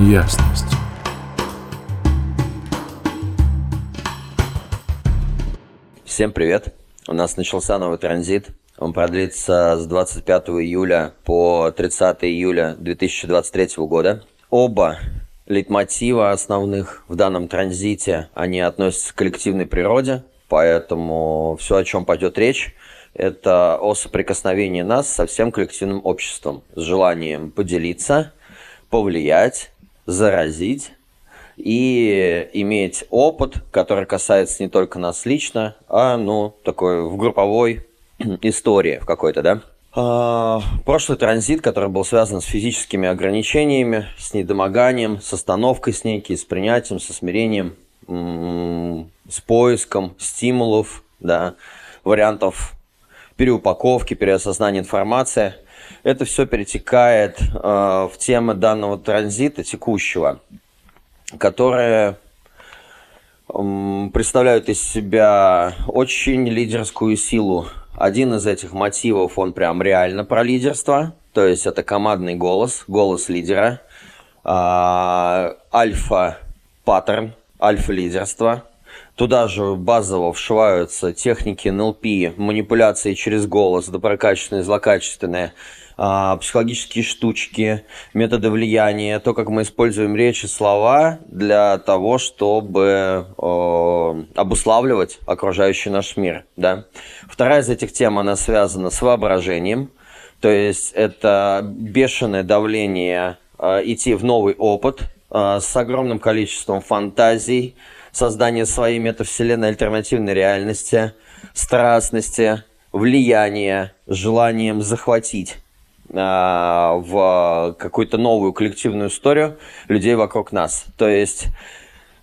ясность. Всем привет! У нас начался новый транзит. Он продлится с 25 июля по 30 июля 2023 года. Оба лейтмотива основных в данном транзите, они относятся к коллективной природе, поэтому все, о чем пойдет речь, это о соприкосновении нас со всем коллективным обществом, с желанием поделиться, повлиять, заразить и иметь опыт, который касается не только нас лично, а, ну, такой в групповой истории в какой-то, да. А, прошлый транзит, который был связан с физическими ограничениями, с недомоганием, с остановкой с некой, с принятием, со смирением, с поиском стимулов, да, вариантов переупаковки, переосознания информации. Это все перетекает э, в темы данного транзита текущего, которые э, представляют из себя очень лидерскую силу. Один из этих мотивов, он прям реально про лидерство, то есть это командный голос, голос лидера, э, альфа-паттерн, альфа-лидерство – Туда же базово вшиваются техники НЛП, манипуляции через голос, доброкачественные, злокачественные, а, психологические штучки, методы влияния, то, как мы используем речь и слова для того, чтобы обуславливать окружающий наш мир. Да? Вторая из этих тем, она связана с воображением, то есть это бешеное давление э, идти в новый опыт э, с огромным количеством фантазий, создание своей метавселенной альтернативной реальности, страстности, влияния, желанием захватить а, в какую-то новую коллективную историю людей вокруг нас. То есть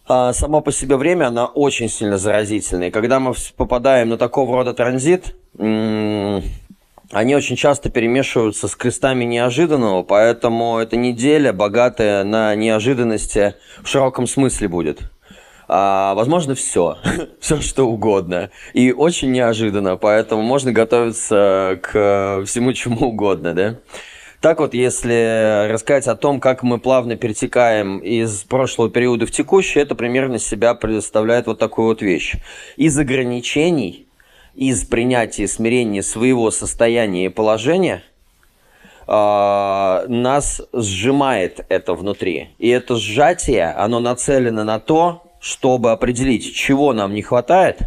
а, само по себе время, оно очень сильно заразительное. И когда мы попадаем на такого рода транзит, они очень часто перемешиваются с крестами неожиданного, поэтому эта неделя богатая на неожиданности в широком смысле будет а, возможно, все, все что угодно. И очень неожиданно, поэтому можно готовиться к всему чему угодно, да. Так вот, если рассказать о том, как мы плавно перетекаем из прошлого периода в текущий, это примерно себя представляет вот такую вот вещь. Из ограничений, из принятия смирения своего состояния и положения – нас сжимает это внутри. И это сжатие, оно нацелено на то, чтобы определить, чего нам не хватает,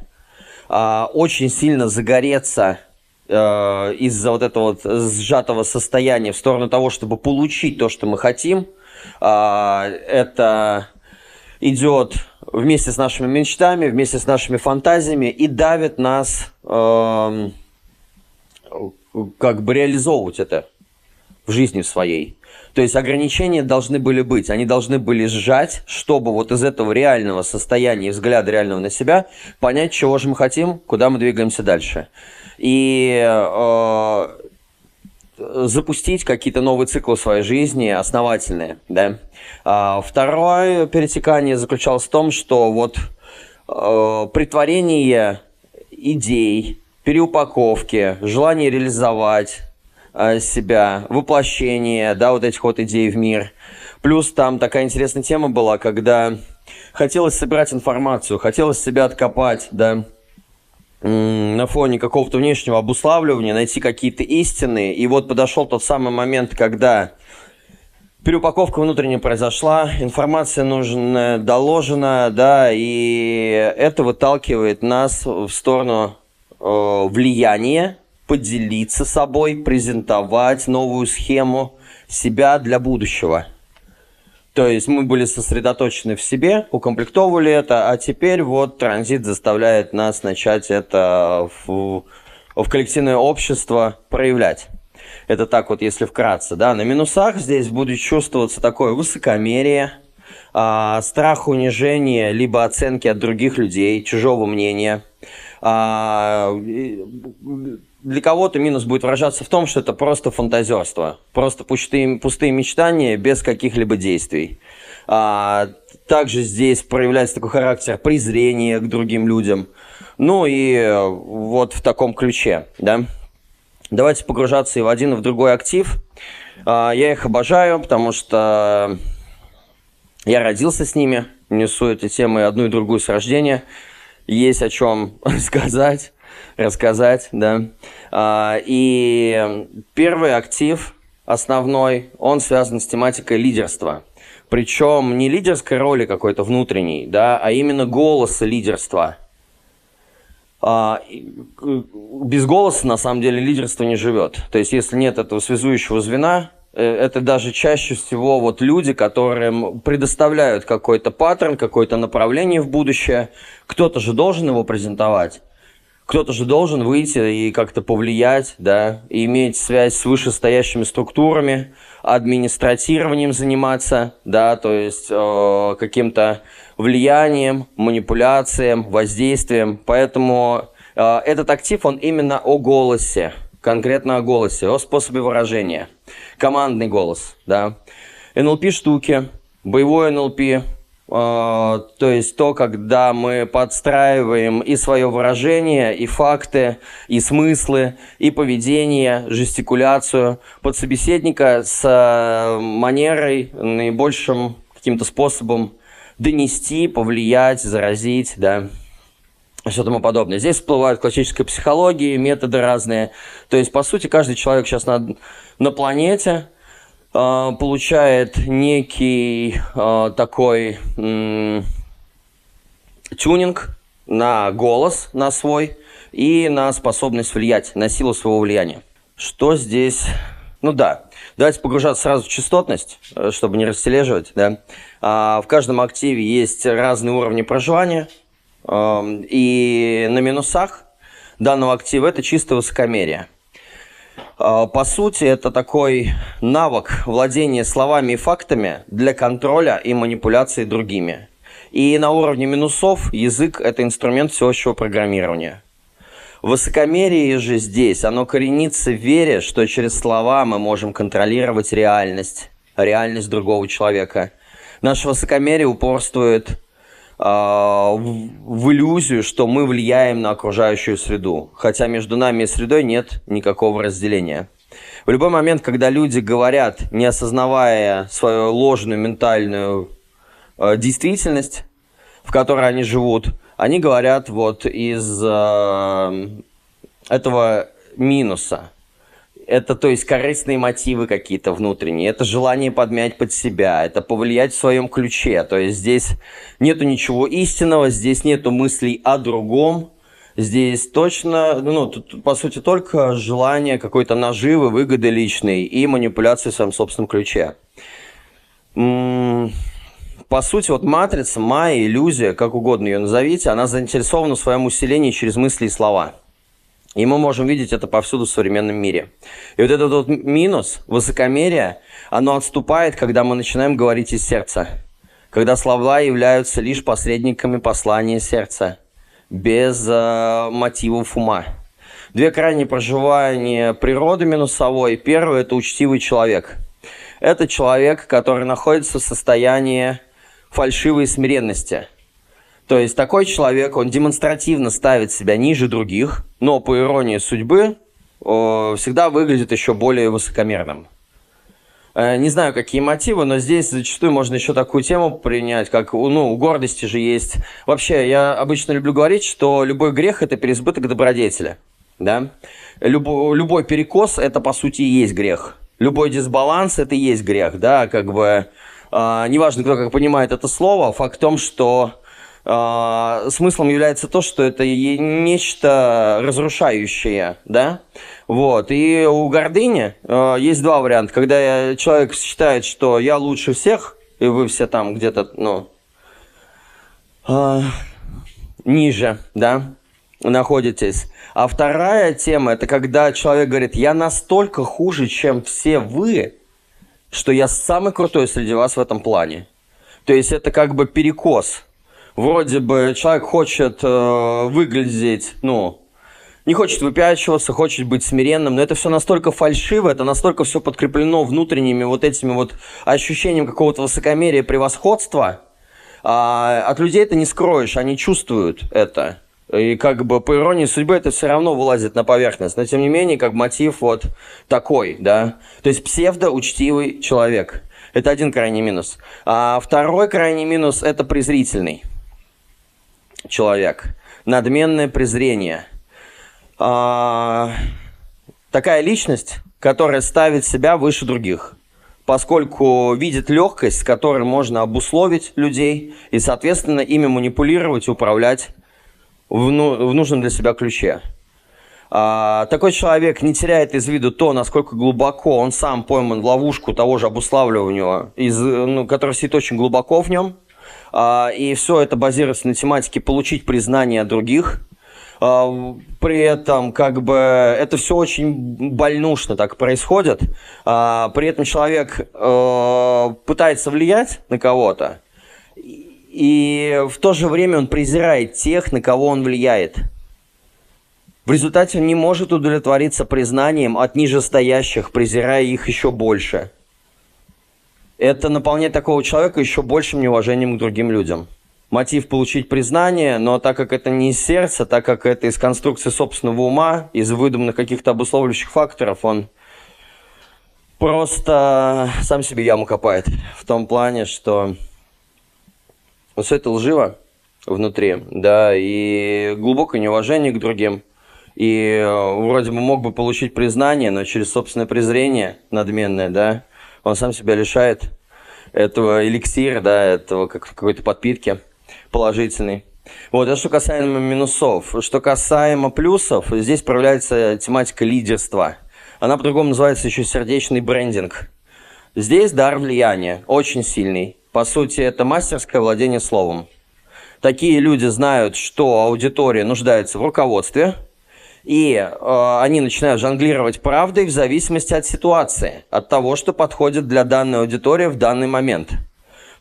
а, очень сильно загореться э, из-за вот этого вот сжатого состояния в сторону того, чтобы получить то, что мы хотим, а, это идет вместе с нашими мечтами, вместе с нашими фантазиями и давит нас эм, как бы реализовывать это в жизни своей. То есть ограничения должны были быть, они должны были сжать, чтобы вот из этого реального состояния, взгляда реального на себя, понять, чего же мы хотим, куда мы двигаемся дальше. И э, запустить какие-то новые циклы в своей жизни, основательные. Да? А второе перетекание заключалось в том, что вот э, притворение идей, переупаковки, желание реализовать, себя, воплощение, да, вот этих вот идей в мир. Плюс там такая интересная тема была, когда хотелось собирать информацию, хотелось себя откопать, да, на фоне какого-то внешнего обуславливания, найти какие-то истины. И вот подошел тот самый момент, когда переупаковка внутренняя произошла, информация нужна доложена, да, и это выталкивает нас в сторону э, влияния, поделиться собой, презентовать новую схему себя для будущего. То есть мы были сосредоточены в себе, укомплектовывали это, а теперь вот транзит заставляет нас начать это в, в коллективное общество проявлять. Это так вот, если вкратце, да. На минусах здесь будет чувствоваться такое высокомерие, а, страх унижения, либо оценки от других людей, чужого мнения. А, для кого-то минус будет выражаться в том, что это просто фантазерство, просто пустые, пустые мечтания без каких-либо действий. А, также здесь проявляется такой характер презрения к другим людям. Ну и вот в таком ключе, да. Давайте погружаться и в один, и в другой актив. А, я их обожаю, потому что Я родился с ними, несу эти темы одну и другую с рождения. Есть о чем сказать, рассказать, да. А, и первый актив, основной, он связан с тематикой лидерства. Причем не лидерской роли какой-то внутренней, да, а именно голоса лидерства – а, без голоса, на самом деле, лидерство не живет. То есть, если нет этого связующего звена, э, это даже чаще всего вот люди, которым предоставляют какой-то паттерн, какое-то направление в будущее. Кто-то же должен его презентовать. Кто-то же должен выйти и как-то повлиять, да, и иметь связь с вышестоящими структурами, администратированием заниматься, да, то есть э, каким-то влиянием, манипуляциям, воздействием. Поэтому э, этот актив, он именно о голосе, конкретно о голосе, о способе выражения. Командный голос, да. НЛП-штуки, боевой НЛП, то есть то, когда мы подстраиваем и свое выражение, и факты, и смыслы, и поведение, жестикуляцию под собеседника с э, манерой, наибольшим каким-то способом донести, повлиять, заразить, да, все тому подобное. Здесь всплывают классическая психология, методы разные. То есть, по сути, каждый человек сейчас на, на планете получает некий э, такой тюнинг на голос, на свой, и на способность влиять, на силу своего влияния. Что здесь ну да. Давайте погружаться сразу в частотность, э, чтобы не растележивать. Да? А, в каждом активе есть разные уровни проживания. И на минусах данного актива это чисто высокомерие. А, по сути, это такой навык владения словами и фактами для контроля и манипуляции другими. И на уровне минусов язык – это инструмент всеобщего программирования – Высокомерие же здесь, оно коренится в вере, что через слова мы можем контролировать реальность, реальность другого человека. Наше высокомерие упорствует в, в иллюзию, что мы влияем на окружающую среду, хотя между нами и средой нет никакого разделения. В любой момент, когда люди говорят, не осознавая свою ложную ментальную э, действительность, в которой они живут, они говорят вот из э, этого минуса. Это, то есть, корыстные мотивы какие-то внутренние. Это желание подмять под себя. Это повлиять в своем ключе. То есть, здесь нету ничего истинного, здесь нету мыслей о другом. Здесь точно, ну, тут, по сути, только желание какой-то наживы, выгоды личной и манипуляции в своем собственном ключе. М по сути, вот матрица, майя, иллюзия, как угодно ее назовите, она заинтересована в своем усилении через мысли и слова. И мы можем видеть это повсюду в современном мире. И вот этот вот минус, высокомерие, оно отступает, когда мы начинаем говорить из сердца. Когда слова являются лишь посредниками послания сердца, без э, мотивов ума. Две крайние проживания природы минусовой. Первый – это учтивый человек. Это человек, который находится в состоянии фальшивой смиренности. То есть такой человек, он демонстративно ставит себя ниже других, но по иронии судьбы всегда выглядит еще более высокомерным. Э, не знаю, какие мотивы, но здесь зачастую можно еще такую тему принять, как ну, у гордости же есть. Вообще, я обычно люблю говорить, что любой грех – это переизбыток добродетеля. Да? Любой, любой перекос – это, по сути, и есть грех. Любой дисбаланс – это и есть грех. Да? Как бы а, неважно, кто как понимает это слово, факт в том, что Uh, смыслом является то, что это нечто разрушающее, да, вот, и у гордыни uh, есть два варианта, когда человек считает, что я лучше всех, и вы все там где-то, ну, uh, ниже, да, находитесь, а вторая тема, это когда человек говорит, я настолько хуже, чем все вы, что я самый крутой среди вас в этом плане. То есть это как бы перекос. Вроде бы человек хочет э, выглядеть, ну, не хочет выпячиваться, хочет быть смиренным, но это все настолько фальшиво, это настолько все подкреплено внутренними вот этими вот ощущением какого-то высокомерия, превосходства. А от людей это не скроешь, они чувствуют это. И как бы по иронии судьбы это все равно вылазит на поверхность. Но тем не менее, как мотив вот такой, да. То есть псевдоучтивый человек. Это один крайний минус. А второй крайний минус – это презрительный человек. Надменное презрение. А, такая личность, которая ставит себя выше других поскольку видит легкость, с которой можно обусловить людей и, соответственно, ими манипулировать, управлять в, ну, в нужном для себя ключе. А, такой человек не теряет из виду то, насколько глубоко он сам пойман в ловушку того же обуславливания, из, ну, который сидит очень глубоко в нем. А, и все это базируется на тематике получить признание других, а, при этом как бы это все очень больнушно так происходит. А, при этом человек э, пытается влиять на кого-то, и в то же время он презирает тех, на кого он влияет. В результате он не может удовлетвориться признанием от нижестоящих, презирая их еще больше. Это наполняет такого человека еще большим неуважением к другим людям мотив получить признание, но так как это не из сердца, так как это из конструкции собственного ума, из выдуманных каких-то обусловливающих факторов, он просто сам себе яму копает. В том плане, что вот все это лживо внутри, да, и глубокое неуважение к другим. И э, вроде бы мог бы получить признание, но через собственное презрение надменное, да, он сам себя лишает этого эликсира, да, этого как, какой-то подпитки положительный. Вот, это что касаемо минусов. Что касаемо плюсов, здесь проявляется тематика лидерства. Она по-другому называется еще сердечный брендинг. Здесь дар влияния, очень сильный. По сути, это мастерское владение словом. Такие люди знают, что аудитория нуждается в руководстве, и э, они начинают жонглировать правдой в зависимости от ситуации, от того, что подходит для данной аудитории в данный момент.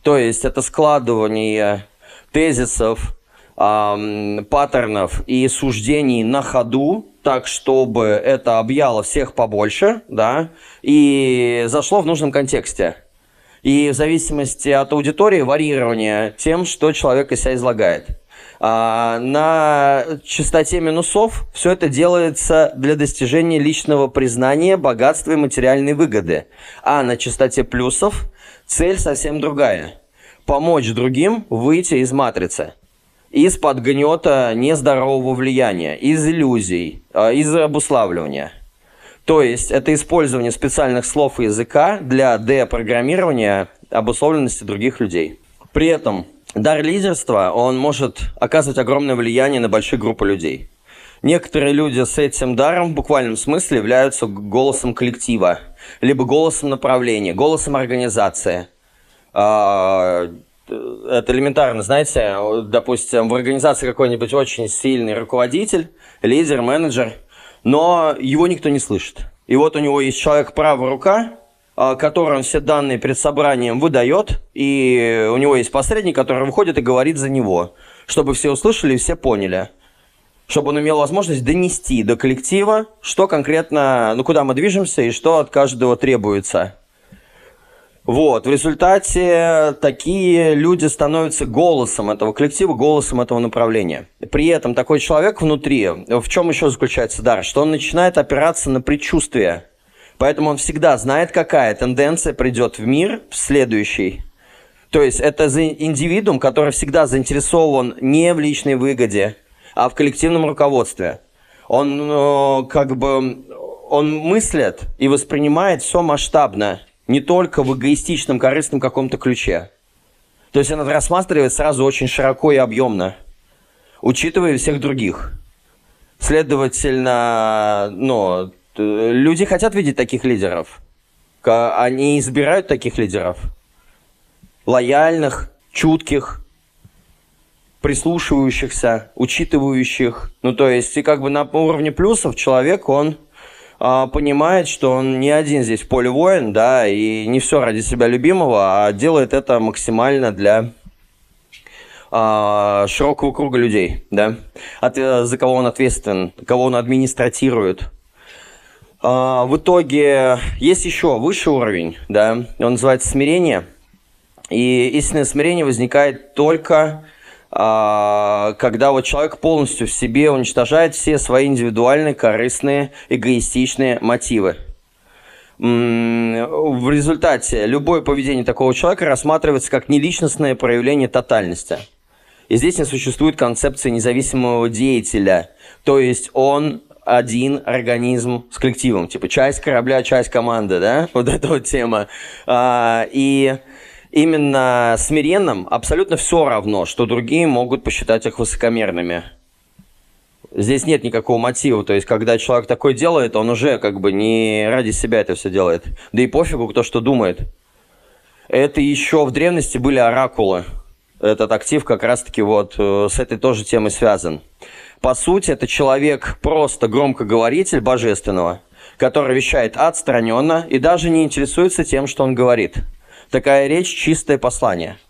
То есть это складывание тезисов, э, паттернов и суждений на ходу, так, чтобы это объяло всех побольше, да, и зашло в нужном контексте. И в зависимости от аудитории варьирование тем, что человек из себя излагает. А, на частоте минусов все это делается для достижения личного признания, богатства и материальной выгоды. А на частоте плюсов цель совсем другая помочь другим выйти из матрицы, из-под гнета нездорового влияния, из иллюзий, а, из обуславливания. То есть это использование специальных слов и языка для депрограммирования обусловленности других людей. При этом дар лидерства, он может оказывать огромное влияние на большие группы людей. Некоторые люди с этим даром в буквальном смысле являются голосом коллектива, либо голосом направления, голосом организации – а, это элементарно, знаете, допустим, в организации какой-нибудь очень сильный руководитель, лидер, менеджер, но его никто не слышит. И вот у него есть человек правая рука, а, который он все данные перед собранием выдает, и у него есть посредник, который выходит и говорит за него, чтобы все услышали и все поняли. Чтобы он имел возможность донести до коллектива, что конкретно, ну куда мы движемся и что от каждого требуется. Вот, в результате такие люди становятся голосом этого коллектива, голосом этого направления. При этом такой человек внутри, в чем еще заключается дар, что он начинает опираться на предчувствие. Поэтому он всегда знает, какая тенденция придет в мир в следующий. То есть это индивидуум, который всегда заинтересован не в личной выгоде, а в коллективном руководстве. Он э, как бы он мыслит и воспринимает все масштабно не только в эгоистичном, корыстном каком-то ключе. То есть она рассматривает сразу очень широко и объемно, учитывая всех других. Следовательно, ну, люди хотят видеть таких лидеров. Они избирают таких лидеров. Лояльных, чутких, прислушивающихся, учитывающих. Ну, то есть, и как бы на уровне плюсов человек, он а, понимает, что он не один здесь в поле воин, да, и не все ради себя любимого, а делает это максимально для а, широкого круга людей, да, от, за кого он ответственен, кого он администратирует. А, в итоге есть еще высший уровень, да, он называется смирение, и истинное смирение возникает только а, когда вот человек полностью в себе уничтожает все свои индивидуальные, корыстные, эгоистичные мотивы. в результате любое поведение такого человека рассматривается как неличностное проявление тотальности. И здесь не существует концепции независимого деятеля. То есть он один организм с коллективом. Типа часть корабля, часть команды, да? Вот эта вот тема. А, и именно смиренным абсолютно все равно, что другие могут посчитать их высокомерными. Здесь нет никакого мотива. То есть, когда человек такой делает, он уже как бы не ради себя это все делает. Да и пофигу, кто что думает. Это еще в древности были оракулы. Этот актив как раз-таки вот э, с этой тоже темой связан. По сути, это человек просто громкоговоритель божественного, который вещает отстраненно и даже не интересуется тем, что он говорит. Такая речь – чистое послание –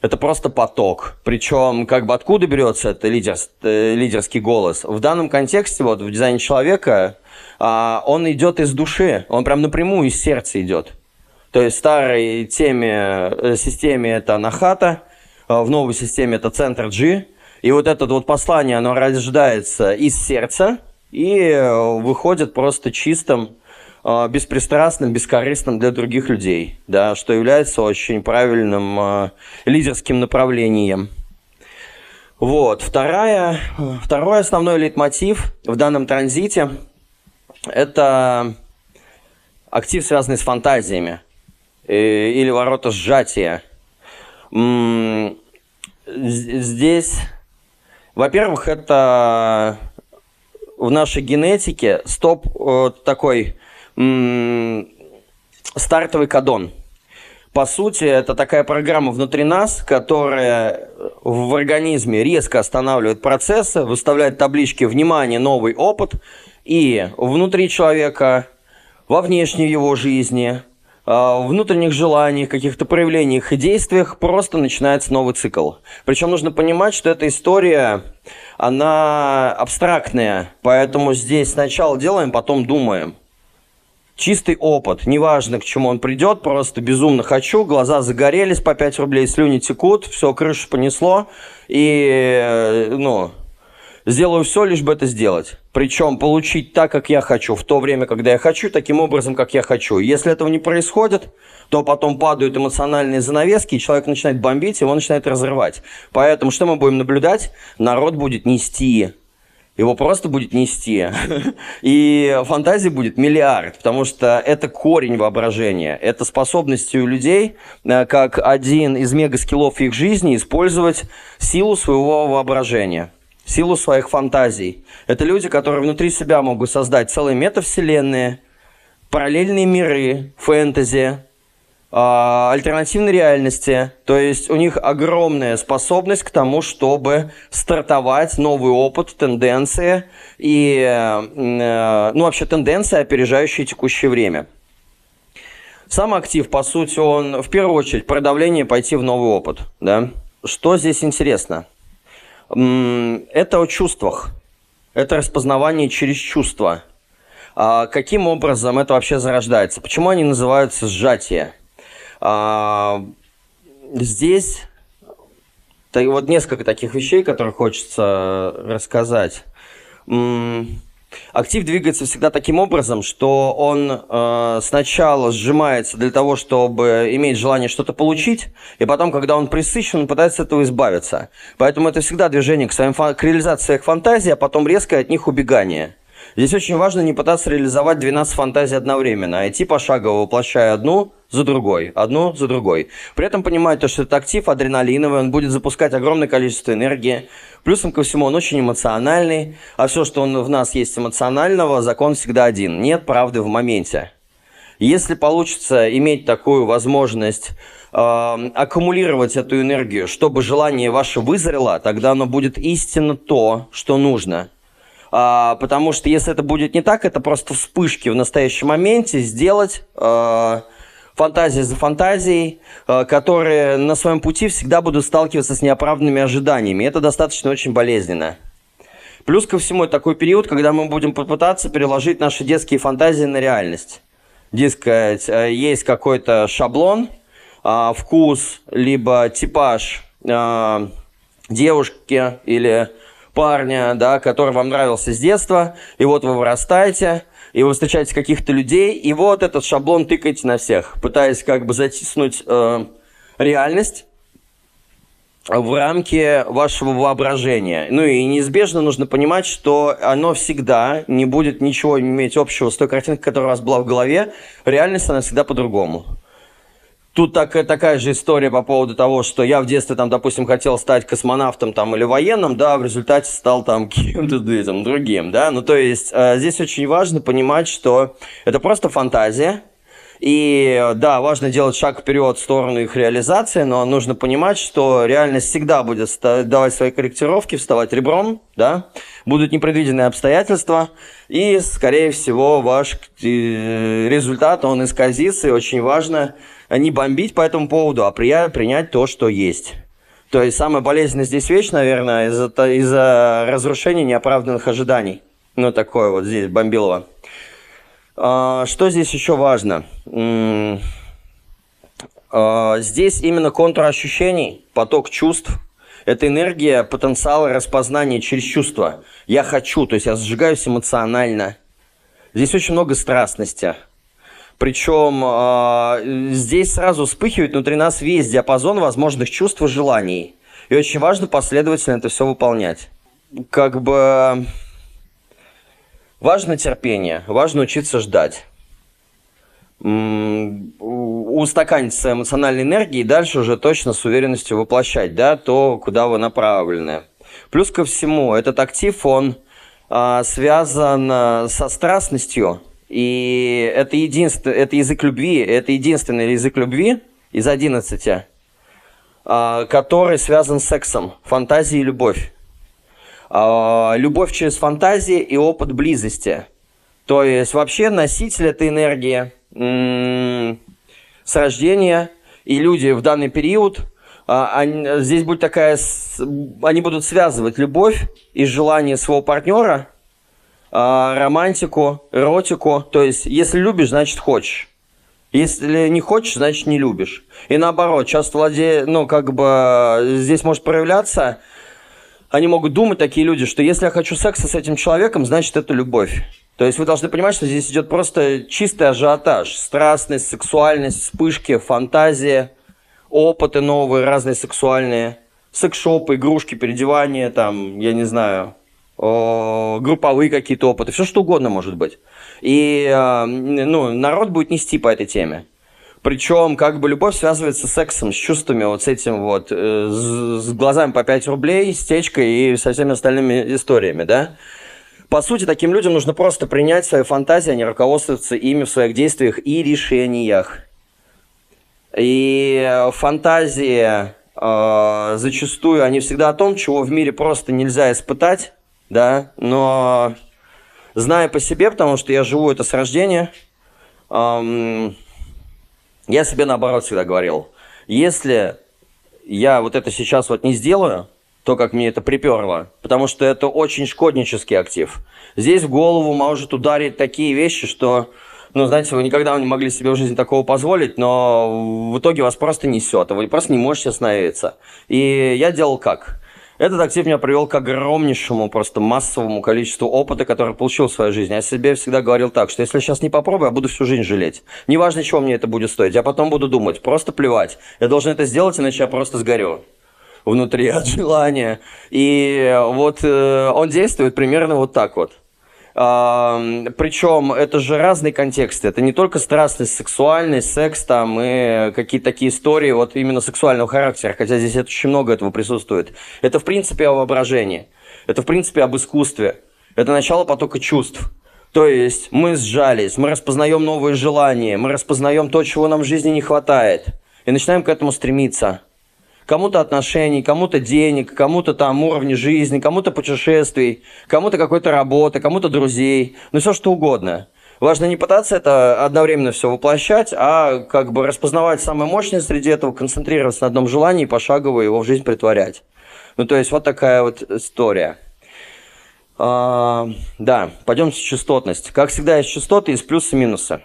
это просто поток. Причем, как бы откуда берется это лидер, э, лидерский голос? В данном контексте, вот в дизайне человека, а, он идет из души, он прям напрямую из сердца идет. То есть в старой теме, э, системе это Нахата, а в новой системе это центр G. И вот это вот послание, оно рождается из сердца и э, выходит просто чистым а, беспристрастным, бескорыстным для других людей, да, что является очень правильным э, лидерским направлением. Вот. Вторая, второй основной лейтмотив в данном транзите – это актив, связанный с фантазиями или ворота сжатия. Здесь, во-первых, это в нашей генетике стоп э, такой стартовый кадон. По сути, это такая программа внутри нас, которая в организме резко останавливает процессы, выставляет таблички «Внимание! Новый опыт!» и внутри человека, во внешней его жизни, внутренних желаниях, каких-то проявлениях и действиях просто начинается новый цикл. Причем нужно понимать, что эта история, она абстрактная, поэтому здесь сначала делаем, потом думаем чистый опыт. Неважно, к чему он придет, просто безумно хочу, глаза загорелись по 5 рублей, слюни текут, все, крышу понесло, и, э, ну, сделаю все, лишь бы это сделать. Причем получить так, как я хочу, в то время, когда я хочу, таким образом, как я хочу. Если этого не происходит, то потом падают эмоциональные занавески, и человек начинает бомбить, его начинает разрывать. Поэтому что мы будем наблюдать? Народ будет нести его просто будет нести. И фантазий будет миллиард, потому что это корень воображения. Это способность у людей, э, как один из мегаскиллов их жизни, использовать силу своего воображения силу своих фантазий. Это люди, которые внутри себя могут создать целые метавселенные, параллельные миры, фэнтези, а, альтернативной реальности. То есть у них огромная способность к тому, чтобы стартовать новый опыт, тенденции и, э, ну, вообще тенденции, опережающие текущее время. Сам актив, по сути, он в первую очередь про давление пойти в новый опыт. Да? Что здесь интересно? Это о чувствах. Это распознавание через чувства. А каким образом это вообще зарождается? Почему они называются сжатие? А, здесь вот несколько таких вещей, которые хочется рассказать. Актив двигается всегда таким образом, что он э, сначала сжимается для того, чтобы иметь желание что-то получить, и потом, когда он присыщен, он пытается от этого избавиться. Поэтому это всегда движение к, своим, к реализации своих фантазий, а потом резкое от них убегание. Здесь очень важно не пытаться реализовать 12 фантазий одновременно, а идти пошагово, воплощая одну за другой, одну за другой. При этом понимать то, что это актив адреналиновый, он будет запускать огромное количество энергии. Плюсом ко всему он очень эмоциональный, а все, что он, в нас есть эмоционального, закон всегда один. Нет правды в моменте. Если получится иметь такую возможность э, аккумулировать эту энергию, чтобы желание ваше вызрело, тогда оно будет истинно то, что нужно – а, потому что если это будет не так, это просто вспышки в настоящем моменте сделать а, фантазии за фантазией, а, которые на своем пути всегда будут сталкиваться с неоправданными ожиданиями. Это достаточно очень болезненно. Плюс ко всему, это такой период, когда мы будем попытаться переложить наши детские фантазии на реальность. Дескать, э, есть какой-то шаблон, а, вкус, либо типаж а, девушки или парня, да, который вам нравился с детства, и вот вы вырастаете, и вы встречаете каких-то людей, и вот этот шаблон тыкаете на всех, пытаясь как бы затиснуть э, реальность в рамки вашего воображения. Ну и неизбежно нужно понимать, что оно всегда не будет ничего иметь общего с той картинкой, которая у вас была в голове. Реальность, она всегда по-другому. Тут так, такая же история по поводу того, что я в детстве, там, допустим, хотел стать космонавтом там, или военным, да, в результате стал там кем-то этим, другим, да. Ну, то есть э, здесь очень важно понимать, что это просто фантазия, и да, важно делать шаг вперед в сторону их реализации, но нужно понимать, что реальность всегда будет давать свои корректировки, вставать ребром, да, будут непредвиденные обстоятельства, и, скорее всего, ваш э, результат, он исказится, и очень важно не бомбить по этому поводу, а принять то, что есть. То есть самая болезненная здесь вещь, наверное, из-за из разрушения неоправданных ожиданий. Ну, такое вот здесь бомбилово. А, что здесь еще важно? А, здесь именно контур ощущений, поток чувств. Это энергия потенциала распознания через чувства. Я хочу, то есть я сжигаюсь эмоционально. Здесь очень много страстности. Причем э, здесь сразу вспыхивает внутри нас весь диапазон возможных чувств и желаний. И очень важно последовательно это все выполнять. Как бы Важно терпение, важно учиться ждать. Устаканиться эмоциональной энергией и дальше уже точно с уверенностью воплощать, да, то, куда вы направлены. Плюс ко всему, этот актив, он а, связан а, со страстностью, и это, единство, это язык любви, это единственный язык любви из 11, а, который связан с сексом, фантазией и любовь. А, любовь через фантазии и опыт близости. То есть вообще носитель этой энергии с рождения, и люди в данный период, а, они, здесь будет такая, они будут связывать любовь и желание своего партнера, романтику, эротику. То есть, если любишь, значит хочешь. Если не хочешь, значит не любишь. И наоборот, часто владе... ну, как бы здесь может проявляться они могут думать, такие люди, что если я хочу секса с этим человеком, значит это любовь. То есть вы должны понимать, что здесь идет просто чистый ажиотаж. Страстность, сексуальность, вспышки, фантазия, опыты новые, разные сексуальные. Секшопы, игрушки, переодевания, там, я не знаю, групповые какие-то опыты, все что угодно может быть. И а, ну, народ будет нести по этой теме. Причем, как бы любовь связывается с сексом, с чувствами, вот с этим вот, э, с, глазами по 5 рублей, с течкой и со всеми остальными историями, да? По сути, таким людям нужно просто принять свои фантазии, а не руководствоваться ими в своих действиях и решениях. И фантазии э, зачастую, они всегда о том, чего в мире просто нельзя испытать, да, но зная по себе, потому что я живу это с рождения, эм, я себе наоборот всегда говорил, если я вот это сейчас вот не сделаю, то, как мне это приперло, потому что это очень шкоднический актив. Здесь в голову может ударить такие вещи, что, ну, знаете, вы никогда не могли себе в жизни такого позволить, но в итоге вас просто несет, а вы просто не можете остановиться. И я делал как? Этот актив меня привел к огромнейшему, просто массовому количеству опыта, который получил в своей жизни. Я себе всегда говорил так, что если сейчас не попробую, я буду всю жизнь жалеть. Неважно, чего мне это будет стоить, я потом буду думать, просто плевать. Я должен это сделать, иначе я просто сгорю внутри от желания. И вот э, он действует примерно вот так вот. Причем это же разные контексты. Это не только страстность, сексуальность, секс там и какие-то такие истории вот именно сексуального характера, хотя здесь очень много этого присутствует. Это в принципе о воображении. Это в принципе об искусстве. Это начало потока чувств. То есть мы сжались, мы распознаем новые желания, мы распознаем то, чего нам в жизни не хватает, и начинаем к этому стремиться кому-то отношений, кому-то денег, кому-то там уровня жизни, кому-то путешествий, кому-то какой-то работы, кому-то друзей, ну все что угодно. Важно не пытаться это одновременно все воплощать, а как бы распознавать самое мощное среди этого, концентрироваться на одном желании и пошагово его в жизнь притворять. Ну, то есть вот такая вот история. А, да, пойдем с частотность. Как всегда, есть частоты, есть плюсы и минусы.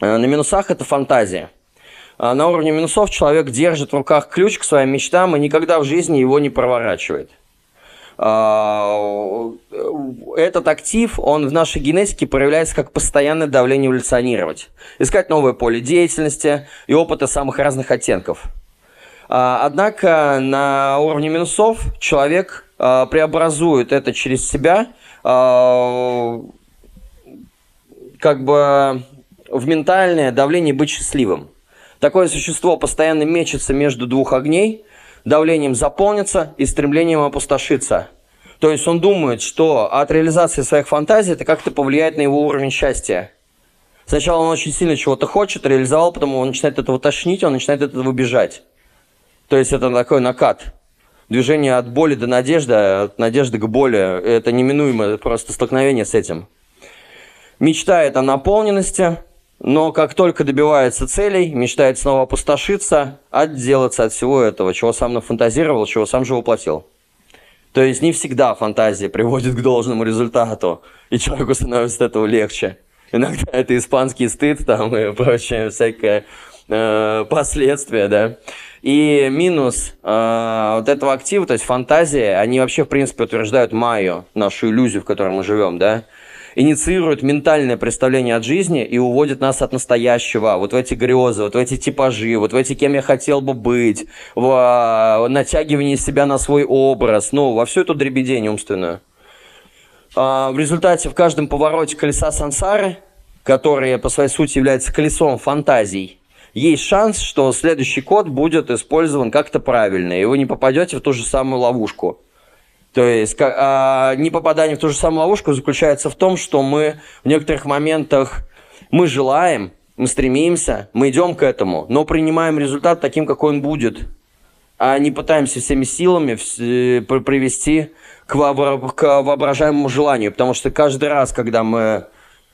А, на минусах это фантазия. А на уровне минусов человек держит в руках ключ к своим мечтам и никогда в жизни его не проворачивает. А, этот актив, он в нашей генетике проявляется как постоянное давление эволюционировать. Искать новое поле деятельности и опыта самых разных оттенков. А, однако на уровне минусов человек преобразует это через себя как бы в ментальное давление быть счастливым. Такое существо постоянно мечется между двух огней, давлением заполнится и стремлением опустошиться. То есть он думает, что от реализации своих фантазий это как-то повлияет на его уровень счастья. Сначала он очень сильно чего-то хочет, реализовал, потом он начинает этого тошнить, он начинает от этого бежать. То есть это такой накат. Движение от боли до надежды, от надежды к боли. Это неминуемо просто столкновение с этим. Мечтает о наполненности, но как только добивается целей, мечтает снова опустошиться, отделаться от всего этого, чего сам нафантазировал, чего сам же воплотил. То есть не всегда фантазия приводит к должному результату, и человеку становится от этого легче. Иногда это испанский стыд там и прочее всякое э, последствия, да. И минус э, вот этого актива, то есть фантазия, они вообще, в принципе, утверждают майю, нашу иллюзию, в которой мы живем, да инициирует ментальное представление от жизни и уводит нас от настоящего, вот в эти грезы, вот в эти типажи, вот в эти кем я хотел бы быть, в а, натягивание себя на свой образ, ну, во всю эту дребедень умственную. А, в результате в каждом повороте колеса сансары, которое по своей сути является колесом фантазий, есть шанс, что следующий код будет использован как-то правильно, и вы не попадете в ту же самую ловушку. То есть а, непопадание в ту же самую ловушку заключается в том, что мы в некоторых моментах мы желаем, мы стремимся, мы идем к этому, но принимаем результат таким, какой он будет, а не пытаемся всеми силами э, привести к, вообра- к воображаемому желанию, потому что каждый раз, когда мы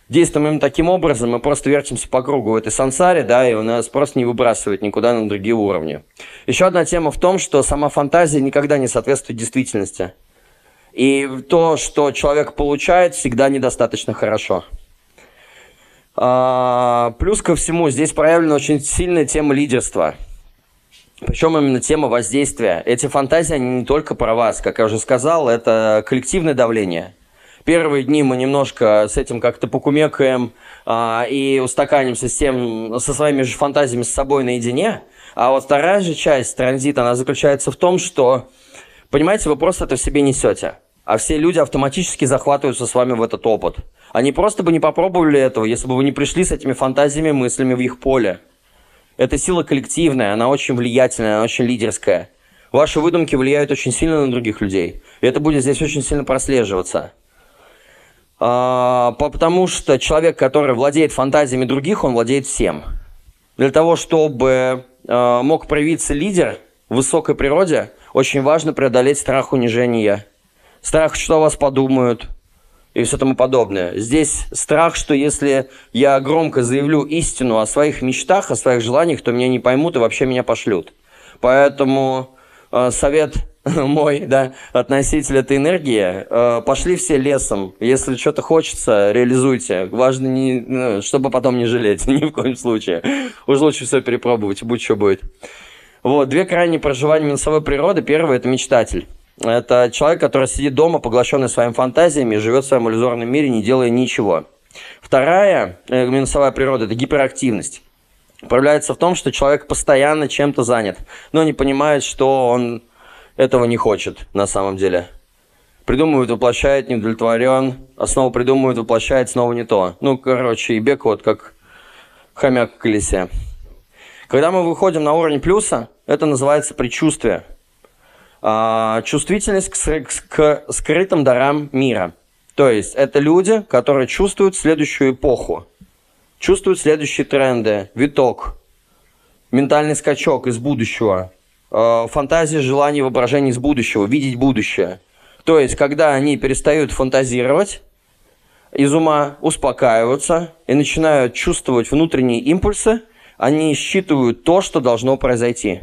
действуем именно таким образом, мы просто вертимся по кругу в этой сансаре, да, и у нас просто не выбрасывает никуда на другие уровни. Еще одна тема в том, что сама фантазия никогда не соответствует действительности. И то, что человек получает, всегда недостаточно хорошо. А, плюс ко всему, здесь проявлена очень сильная тема лидерства. Причем именно тема воздействия. Эти фантазии, они не только про вас. Как я уже сказал, это коллективное давление. Первые дни мы немножко с этим как-то покумекаем а, и устаканимся с тем, со своими же фантазиями с собой наедине. А вот вторая же часть транзита, она заключается в том, что, понимаете, вы просто это в себе несете а все люди автоматически захватываются с вами в этот опыт. Они просто бы не попробовали этого, если бы вы не пришли с этими фантазиями, мыслями в их поле. Это сила коллективная, она очень влиятельная, она очень лидерская. Ваши выдумки влияют очень сильно на других людей. И это будет здесь очень сильно прослеживаться. А, потому что человек, который владеет фантазиями других, он владеет всем. Для того, чтобы а, мог проявиться лидер в высокой природе, очень важно преодолеть страх унижения страх, что о вас подумают и все тому подобное. Здесь страх, что если я громко заявлю истину о своих мечтах, о своих желаниях, то меня не поймут и вообще меня пошлют. Поэтому э, совет мой, да, относитель этой энергии, э, пошли все лесом. Если что-то хочется, реализуйте. Важно, не, ну, чтобы потом не жалеть, ни в коем случае. Уж лучше все перепробовать, будь что будет. Вот, две крайние проживания минусовой природы. Первое – это мечтатель. Это человек, который сидит дома, поглощенный своими фантазиями, живет в своем иллюзорном мире, не делая ничего. Вторая э, минусовая природа – это гиперактивность. Проявляется в том, что человек постоянно чем-то занят, но не понимает, что он этого не хочет на самом деле. Придумывает, воплощает, не удовлетворен, а снова придумывает, воплощает, снова не то. Ну, короче, и бег вот как хомяк в колесе. Когда мы выходим на уровень плюса, это называется предчувствие – чувствительность к, скрытым дарам мира. То есть это люди, которые чувствуют следующую эпоху, чувствуют следующие тренды, виток, ментальный скачок из будущего, э, фантазия, желание, воображение из будущего, видеть будущее. То есть, когда они перестают фантазировать, из ума успокаиваются и начинают чувствовать внутренние импульсы, они считывают то, что должно произойти.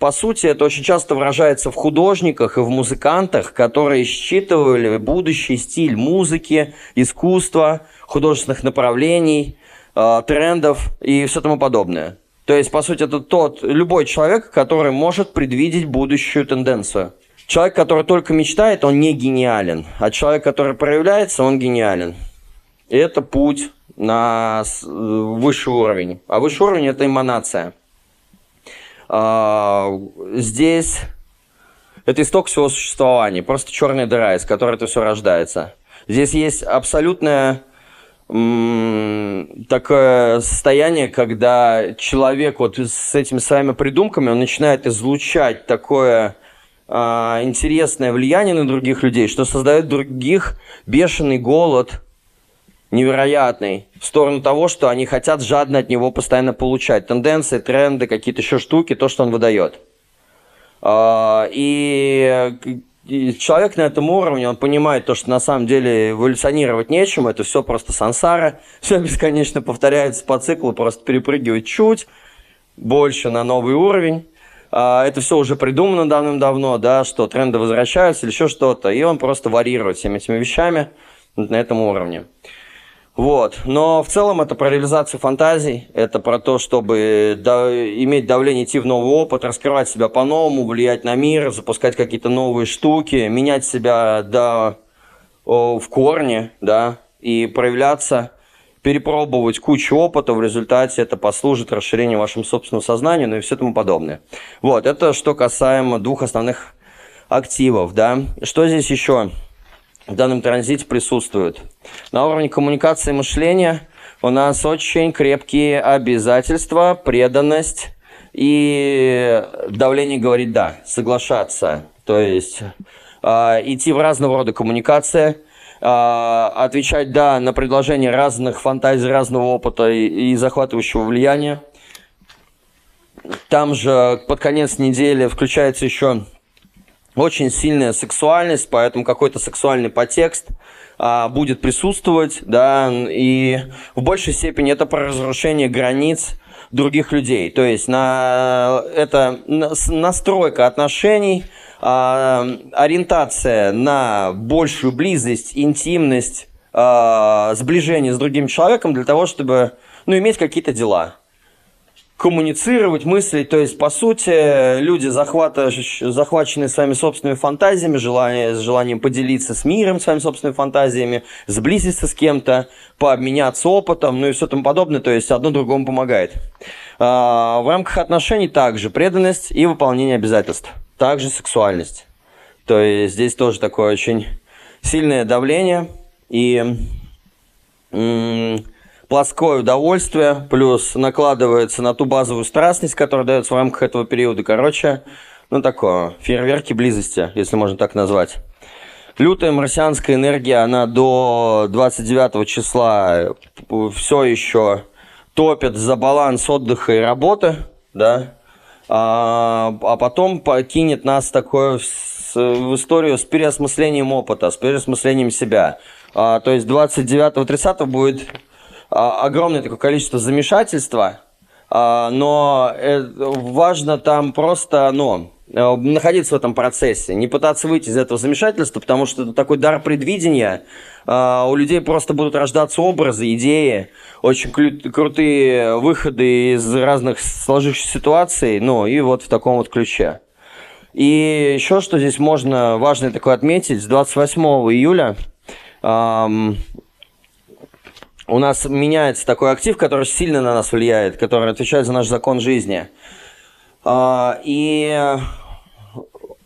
По сути, это очень часто выражается в художниках и в музыкантах, которые считывали будущий стиль музыки, искусства, художественных направлений, э, трендов и все тому подобное. То есть, по сути, это тот, любой человек, который может предвидеть будущую тенденцию. Человек, который только мечтает, он не гениален. А человек, который проявляется, он гениален. И это путь на высший уровень. А высший уровень – это эманация. А, здесь это исток всего существования, просто черная дыра, из которой это все рождается. Здесь есть абсолютное такое состояние, когда человек вот с этими своими придумками, он начинает излучать такое а, интересное влияние на других людей, что создает других бешеный голод, невероятный, в сторону того, что они хотят жадно от него постоянно получать. Тенденции, тренды, какие-то еще штуки, то, что он выдает. А, и человек на этом уровне, он понимает то, что на самом деле эволюционировать нечем, это все просто сансара, все бесконечно повторяется по циклу, просто перепрыгивать чуть больше на новый уровень. А, это все уже придумано давным-давно, да, что тренды возвращаются или еще что-то, и он просто варьирует всеми этими вещами на этом уровне. Вот. Но в целом это про реализацию фантазий, это про то, чтобы иметь давление, идти в новый опыт, раскрывать себя по-новому, влиять на мир, запускать какие-то новые штуки, менять себя до, о, в корне, да, и проявляться перепробовать кучу опыта, в результате это послужит расширению вашему собственному сознанию, ну и все тому подобное. Вот, это что касаемо двух основных активов, да. Что здесь еще в данном транзите присутствует? На уровне коммуникации и мышления у нас очень крепкие обязательства, преданность и давление говорить «да», соглашаться. То есть э, идти в разного рода коммуникации – а, отвечать «да» на предложения разных фантазий, разного опыта и, и захватывающего влияния. Там же под конец недели включается еще очень сильная сексуальность, поэтому какой-то сексуальный подтекст а, будет присутствовать, да, и в большей степени это про разрушение границ других людей. То есть на, это настройка отношений – а, ориентация на большую близость, интимность, а, сближение с другим человеком для того, чтобы ну, иметь какие-то дела. Коммуницировать, мыслить. То есть, по сути, люди, захваченные своими собственными фантазиями, желание, с желанием поделиться с миром своими собственными фантазиями, сблизиться с кем-то, пообменяться опытом, ну и все тому подобное. То есть, одно другому помогает. А, в рамках отношений также преданность и выполнение обязательств также сексуальность. То есть здесь тоже такое очень сильное давление и плоское удовольствие, плюс накладывается на ту базовую страстность, которая дается в рамках этого периода. Короче, ну такое, фейерверки близости, если можно так назвать. Лютая марсианская энергия, она до 29 числа все еще топит за баланс отдыха и работы, да, а, а потом покинет нас такое в, в историю с переосмыслением опыта, с переосмыслением себя. А, то есть 29-30 будет огромное такое количество замешательства, а, но э, важно там просто, ну, Э, находиться в этом процессе, не пытаться выйти из этого замешательства, потому что это такой дар предвидения. Э, у людей просто будут рождаться образы, идеи, очень крутые выходы из разных сложившихся ситуаций, ну и вот в таком вот ключе. И еще что здесь можно важно такое отметить, с 28 июля у нас меняется такой актив, который сильно на нас влияет, который отвечает за наш закон жизни. Uh, и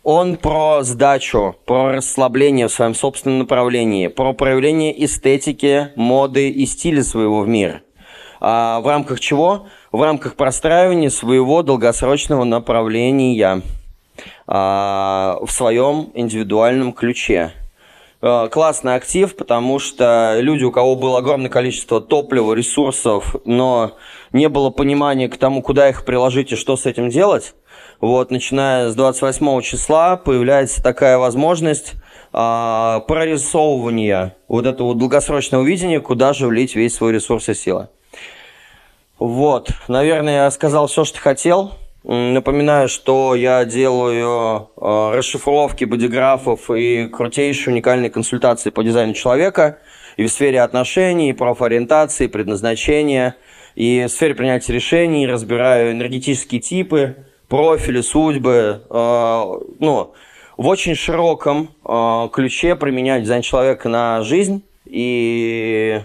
он про сдачу, про расслабление в своем собственном направлении, про проявление эстетики, моды и стиля своего в мир. А в рамках чего? В рамках простраивания своего долгосрочного направления а, в своем индивидуальном ключе. А, классный актив, потому что люди, у кого было огромное количество топлива, ресурсов, но не было понимания к тому, куда их приложить и что с этим делать, вот, начиная с 28 числа появляется такая возможность а, прорисовывания вот этого долгосрочного видения, куда же влить весь свой ресурс и силы. Вот, наверное, я сказал все, что хотел. Напоминаю, что я делаю э, расшифровки бодиграфов и крутейшие уникальные консультации по дизайну человека и в сфере отношений, и профориентации, предназначения, и в сфере принятия решений, разбираю энергетические типы, профили, судьбы, э, ну, в очень широком э, ключе применять дизайн человека на жизнь и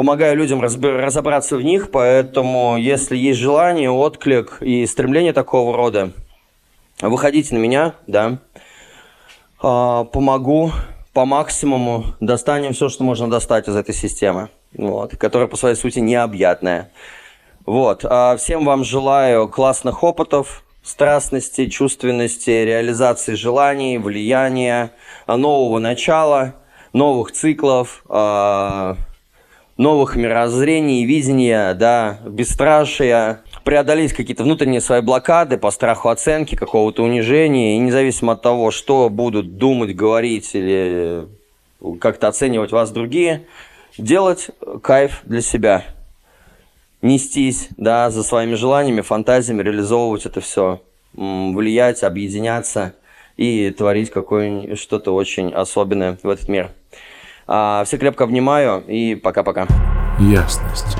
помогаю людям разобраться в них, поэтому если есть желание, отклик и стремление такого рода, выходите на меня, да, э, помогу по максимуму, достанем все, что можно достать из этой системы, вот, которая по своей сути необъятная. Вот, а всем вам желаю классных опытов, страстности, чувственности, реализации желаний, влияния, нового начала, новых циклов, а, новых мироззрений, видения, да, бесстрашия, преодолеть какие-то внутренние свои блокады по страху оценки, какого-то унижения, и независимо от того, что будут думать, говорить или как-то оценивать вас другие, делать кайф для себя – нестись, да, за своими желаниями, фантазиями, реализовывать это все, влиять, объединяться и творить какое что-то очень особенное в этот мир. А, всех крепко обнимаю и пока-пока. Ясность.